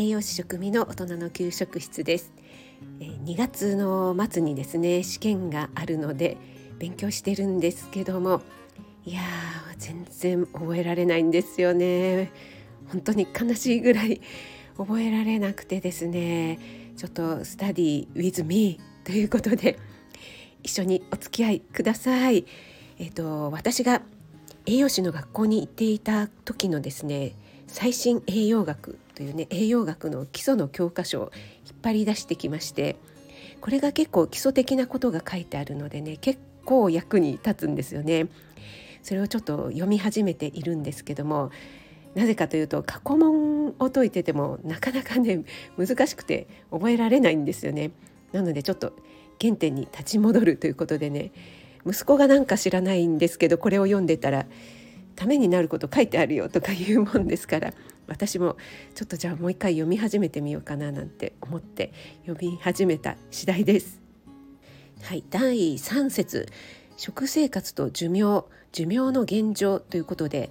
栄養士食味の大人の給食室です。2月の末にですね試験があるので勉強してるんですけどもいや全然覚えられないんですよね。本当に悲しいぐらい覚えられなくてですねちょっとスタディ with me ということで一緒にお付き合いください。えっ、ー、と私が栄養士の学校に行っていた時のですね最新栄養学というね栄養学の基礎の教科書を引っ張り出してきましてこれが結構基礎的なことが書いてあるのでね結構役に立つんですよね。それをちょっと読み始めているんですけどもなぜかというと過去問を解いててもなかなかね難しくて覚えられないんですよね。なのでちょっと原点に立ち戻るということでね息子がなんか知らないんですけどこれを読んでたらためになること書いてあるよとかいうもんですから私もちょっとじゃあもう一回読み始めてみようかななんて思って読み始めた次第です。はい、第3節食生活と寿命寿命の現状ということで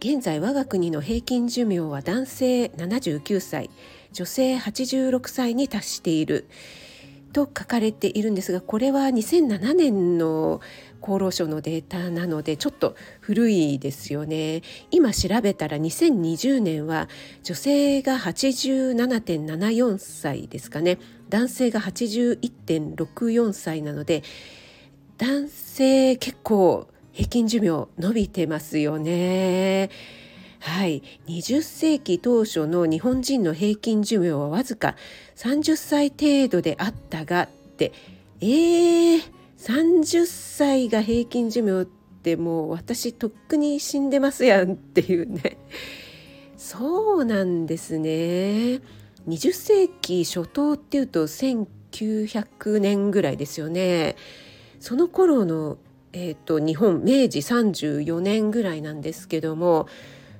現在我が国の平均寿命は男性79歳女性86歳に達していると書かれているんですがこれは2007年の厚労省のデータなのでちょっと古いですよね今調べたら2020年は女性が87.74歳ですかね男性が81.64歳なので男性結構平均寿命伸びてますよね。はい、20世紀当初の日本人の平均寿命はわずか30歳程度であったがって。えー、30歳が平均寿命ってもう私とっくに死んでますやんっていうね。そうなんですね。20世紀初頭っていうと1900年ぐらいですよね。その頃の、えーと日本明治34年ぐらいなんですけども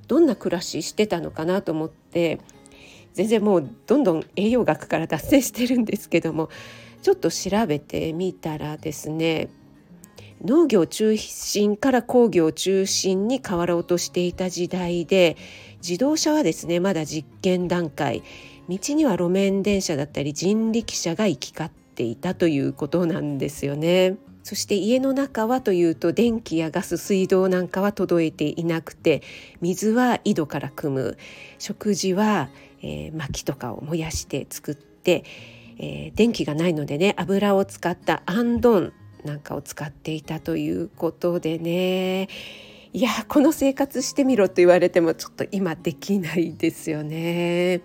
どんな暮らししてたのかなと思って全然もうどんどん栄養学から脱線してるんですけどもちょっと調べてみたらですね農業中心から工業中心に変わろうとしていた時代で自動車はですねまだ実験段階道には路面電車だったり人力車が行き交っていたということなんですよね。そして家の中はというと電気やガス水道なんかは届いていなくて水は井戸から汲む。食事は、えー、薪とかを燃やして作って、えー、電気がないのでね油を使ったアンドンなんかを使っていたということでね。いやこの生活してみろと言われてもちょっと今できないですよね。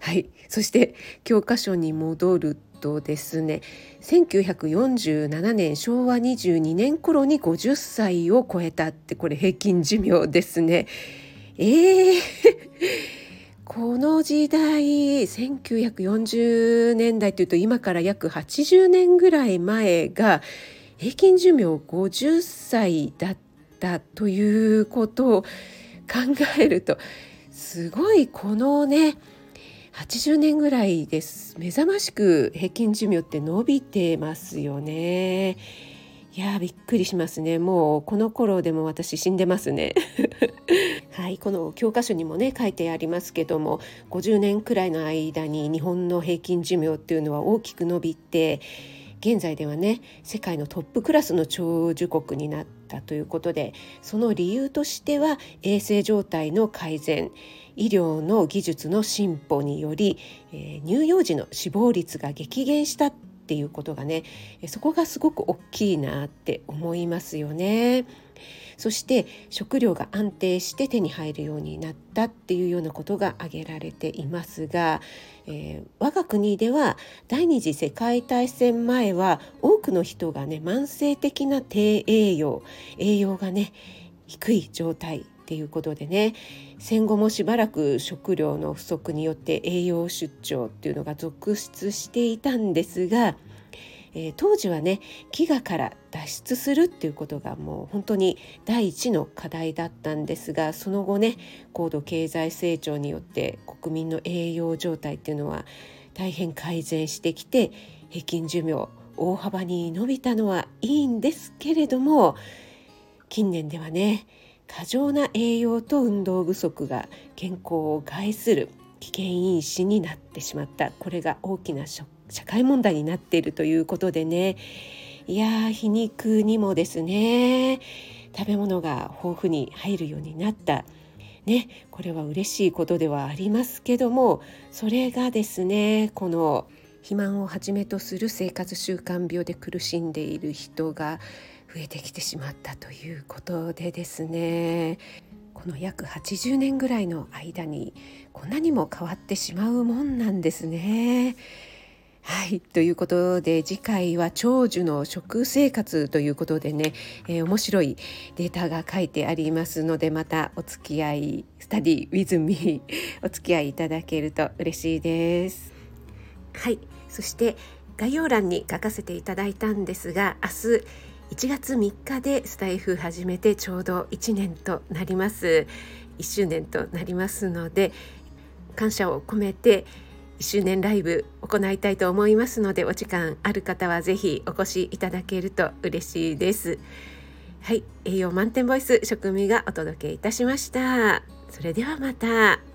はい。そして教科書に戻るとですね1947年昭和22年頃に50歳を超えたってこれ平均寿命ですね。えー この時代1940年代というと今から約80年ぐらい前が平均寿命50歳だったということを考えるとすごいこのね80年ぐらいです。目覚ましく平均寿命って伸びてますよね。いやびっくりしますね。もうこの頃でも私死んでますね。はいこの教科書にもね書いてありますけども50年くらいの間に日本の平均寿命っていうのは大きく伸びて現在ではね世界のトップクラスの長寿国になったということでその理由としては衛生状態の改善医療の技術の進歩により、えー、乳幼児の死亡率が激減したっていうことがねそこがすごく大きいなって思いますよね。そして食料が安定して手に入るようになったっていうようなことが挙げられていますが、えー、我が国では第二次世界大戦前は多くの人がね慢性的な低栄養栄養がね低い状態っていうことでね戦後もしばらく食料の不足によって栄養出張っていうのが続出していたんですが、えー、当時はね飢餓から脱出するっていうことがもう本当に第一の課題だったんですがその後ね高度経済成長によって国民の栄養状態っていうのは大変改善してきて平均寿命大幅に伸びたのはいいんですけれども近年ではね過剰な栄養と運動不足が健康を害する危険因子になってしまった。これが大きな社会問題になっているということでね。いや皮肉にもですね。食べ物が豊富に入るようになった。ねこれは嬉しいことではありますけどもそれがですねこの肥満をはじめとする生活習慣病で苦しんでいる人が増えてきてしまったということでですねこの約80年ぐらいの間にこんなにも変わってしまうもんなんですね。はいということで次回は長寿の食生活ということでね、えー、面白いデータが書いてありますのでまたお付き合いスタディウィズミお付き合いいただけると嬉しいです。はいそして概要欄に書かせていただいたんですが明日1月3日でスタイフ始めてちょうど1年となります。1周年となりますので感謝を込めて1周年ライブ行いたいと思いますのでお時間ある方は是非お越しいただけると嬉しいです。はい栄養満点ボイス食味がお届けいたしました。それではまた。